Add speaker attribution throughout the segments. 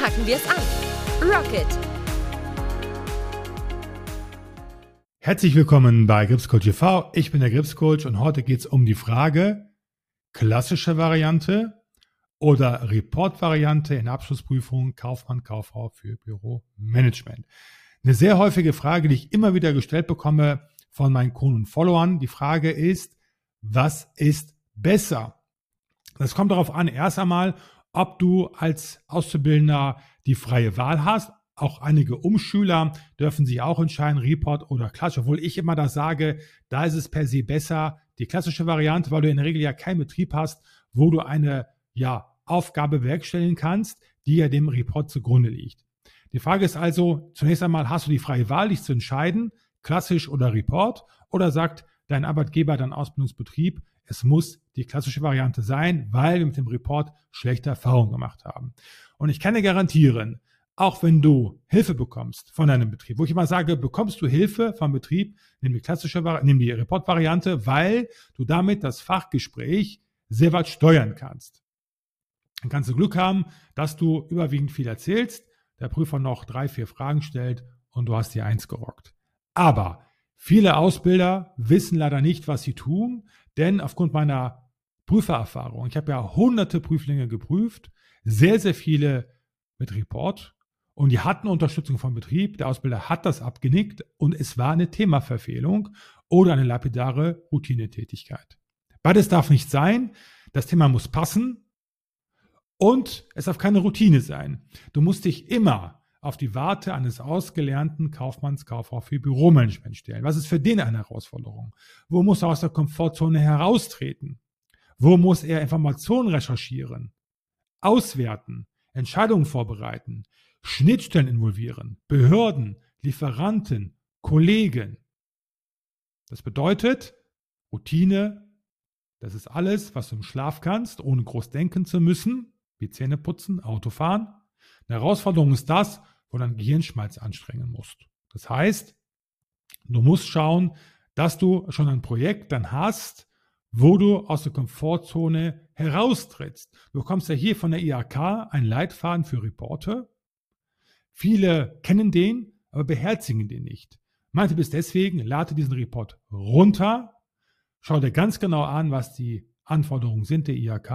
Speaker 1: packen wir es an. Rocket!
Speaker 2: Herzlich willkommen bei Gripscoach TV. Ich bin der Gripscoach und heute geht es um die Frage, klassische Variante oder Report-Variante in Abschlussprüfungen Kaufmann, Kauffrau für Büromanagement. Eine sehr häufige Frage, die ich immer wieder gestellt bekomme von meinen Kunden und Followern. Die Frage ist, was ist besser? Das kommt darauf an, erst einmal, ob du als Auszubildender die freie Wahl hast. Auch einige Umschüler dürfen sich auch entscheiden, Report oder Klasse, obwohl ich immer das sage, da ist es per se besser, die klassische Variante, weil du in der Regel ja keinen Betrieb hast, wo du eine ja, Aufgabe bewerkstelligen kannst, die ja dem Report zugrunde liegt. Die Frage ist also, zunächst einmal, hast du die freie Wahl, dich zu entscheiden, klassisch oder Report, oder sagt dein Arbeitgeber, dein Ausbildungsbetrieb, es muss die klassische Variante sein, weil wir mit dem Report schlechte Erfahrungen gemacht haben. Und ich kann dir garantieren, auch wenn du Hilfe bekommst von deinem Betrieb, wo ich immer sage, bekommst du Hilfe vom Betrieb, nimm die klassische, nimm die Report-Variante, weil du damit das Fachgespräch sehr weit steuern kannst. Dann kannst du Glück haben, dass du überwiegend viel erzählst, der Prüfer noch drei, vier Fragen stellt und du hast die Eins gerockt. Aber viele Ausbilder wissen leider nicht, was sie tun, denn aufgrund meiner Prüfererfahrung, ich habe ja hunderte Prüflinge geprüft, sehr, sehr viele mit Report und die hatten Unterstützung vom Betrieb. Der Ausbilder hat das abgenickt und es war eine Themaverfehlung oder eine lapidare Routinetätigkeit. Beides darf nicht sein. Das Thema muss passen. Und es darf keine Routine sein. Du musst dich immer auf die Warte eines ausgelernten Kaufmanns, Kauffrau für Büromanagement stellen. Was ist für den eine Herausforderung? Wo muss er aus der Komfortzone heraustreten? Wo muss er Informationen recherchieren, auswerten, Entscheidungen vorbereiten, Schnittstellen involvieren, Behörden, Lieferanten, Kollegen? Das bedeutet Routine, das ist alles, was du im Schlaf kannst, ohne groß denken zu müssen wie Zähne putzen, Autofahren. Eine Herausforderung ist das, wo du dein Gehirnschmalz anstrengen musst. Das heißt, du musst schauen, dass du schon ein Projekt dann hast, wo du aus der Komfortzone heraustrittst. Du bekommst ja hier von der IAK einen Leitfaden für Reporter. Viele kennen den, aber beherzigen den nicht. Meinte bis deswegen, lade diesen Report runter, schau dir ganz genau an, was die Anforderungen sind der IAK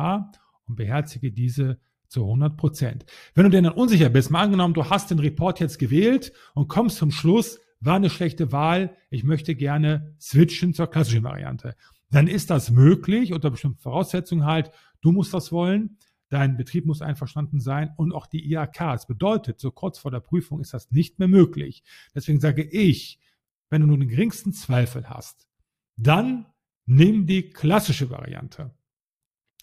Speaker 2: und beherzige diese zu 100 Prozent. Wenn du dir dann unsicher bist, mal angenommen, du hast den Report jetzt gewählt und kommst zum Schluss, war eine schlechte Wahl, ich möchte gerne switchen zur klassischen Variante. Dann ist das möglich unter bestimmten Voraussetzungen halt. Du musst das wollen, dein Betrieb muss einverstanden sein und auch die IAK. Das bedeutet, so kurz vor der Prüfung ist das nicht mehr möglich. Deswegen sage ich, wenn du nur den geringsten Zweifel hast, dann nimm die klassische Variante.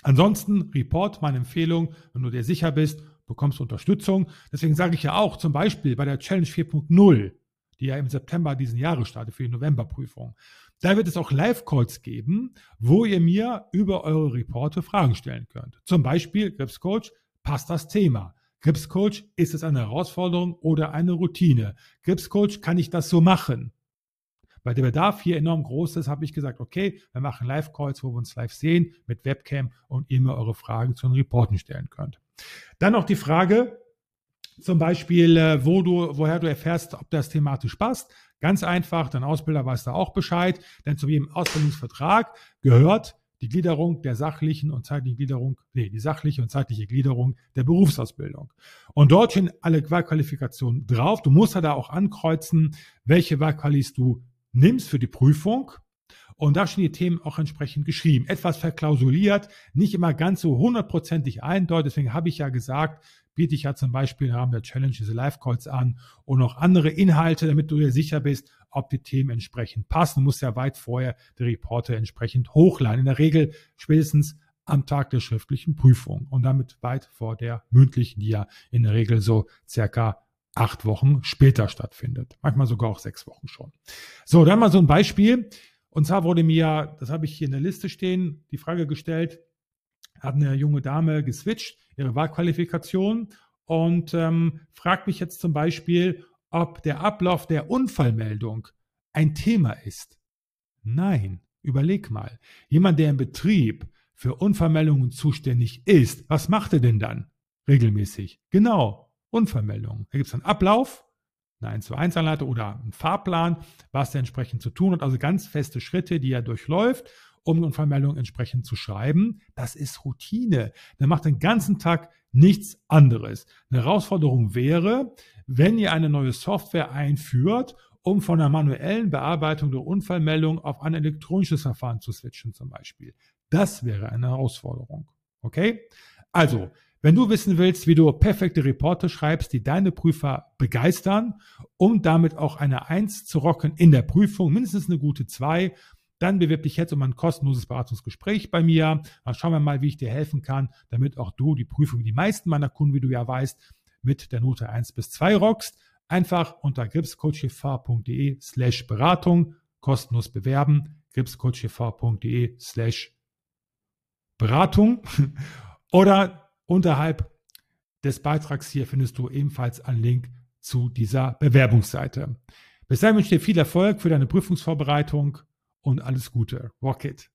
Speaker 2: Ansonsten Report, meine Empfehlung, wenn du dir sicher bist, bekommst Unterstützung. Deswegen sage ich ja auch zum Beispiel bei der Challenge 4.0, die ja im September diesen Jahres startet für die Novemberprüfung. Da wird es auch Live-Calls geben, wo ihr mir über eure Reporte Fragen stellen könnt. Zum Beispiel, Grips Coach, passt das Thema? Grips Coach, ist es eine Herausforderung oder eine Routine? Grips Coach, kann ich das so machen? Weil der Bedarf hier enorm groß ist, habe ich gesagt, okay, wir machen Live-Calls, wo wir uns live sehen mit Webcam und ihr mir eure Fragen zu den Reporten stellen könnt. Dann noch die Frage, zum Beispiel, äh, wo du, woher du erfährst, ob das thematisch passt. Ganz einfach, dein Ausbilder weiß da auch Bescheid, denn zu jedem Ausbildungsvertrag gehört die Gliederung der sachlichen und zeitlichen Gliederung, nee, die sachliche und zeitliche Gliederung der Berufsausbildung. Und dort stehen alle Wahlqualifikationen drauf. Du musst da auch ankreuzen, welche Wahlqualis du nimmst für die Prüfung und da stehen die Themen auch entsprechend geschrieben. Etwas verklausuliert, nicht immer ganz so hundertprozentig eindeutig. Deswegen habe ich ja gesagt, biete ich ja zum Beispiel im Rahmen der Challenge diese Live-Calls an und noch andere Inhalte, damit du dir sicher bist, ob die Themen entsprechend passen. Du musst ja weit vorher die Reporte entsprechend hochladen. In der Regel spätestens am Tag der schriftlichen Prüfung und damit weit vor der mündlichen, die ja in der Regel so circa acht Wochen später stattfindet. Manchmal sogar auch sechs Wochen schon. So, dann mal so ein Beispiel. Und zwar wurde mir, das habe ich hier in der Liste stehen, die Frage gestellt, hat eine junge Dame geswitcht, ihre Wahlqualifikation und ähm, fragt mich jetzt zum Beispiel, ob der Ablauf der Unfallmeldung ein Thema ist. Nein, überleg mal. Jemand, der im Betrieb für Unfallmeldungen zuständig ist, was macht er denn dann regelmäßig? Genau, Unfallmeldungen. Da gibt es einen Ablauf, eine 1 zu 1 Anleitung oder einen Fahrplan, was er entsprechend zu tun hat. Also ganz feste Schritte, die er durchläuft, um eine Unfallmeldung entsprechend zu schreiben. Das ist Routine. Der macht den ganzen Tag nichts anderes. Eine Herausforderung wäre, wenn ihr eine neue Software einführt, um von der manuellen Bearbeitung der Unfallmeldung auf ein elektronisches Verfahren zu switchen zum Beispiel. Das wäre eine Herausforderung. Okay? Also, wenn du wissen willst, wie du perfekte Reporte schreibst, die deine Prüfer begeistern, um damit auch eine Eins zu rocken in der Prüfung, mindestens eine gute Zwei, dann bewirb dich jetzt um ein kostenloses Beratungsgespräch bei mir. Dann schauen wir mal, wie ich dir helfen kann, damit auch du die Prüfung, die meisten meiner Kunden, wie du ja weißt, mit der Note 1 bis 2 rockst. Einfach unter gripscoachgv.de slash Beratung kostenlos bewerben. gripscoachgv.de slash Beratung. Oder unterhalb des Beitrags hier findest du ebenfalls einen Link zu dieser Bewerbungsseite. Bis dahin wünsche ich dir viel Erfolg für deine Prüfungsvorbereitung und alles Gute. Rocket!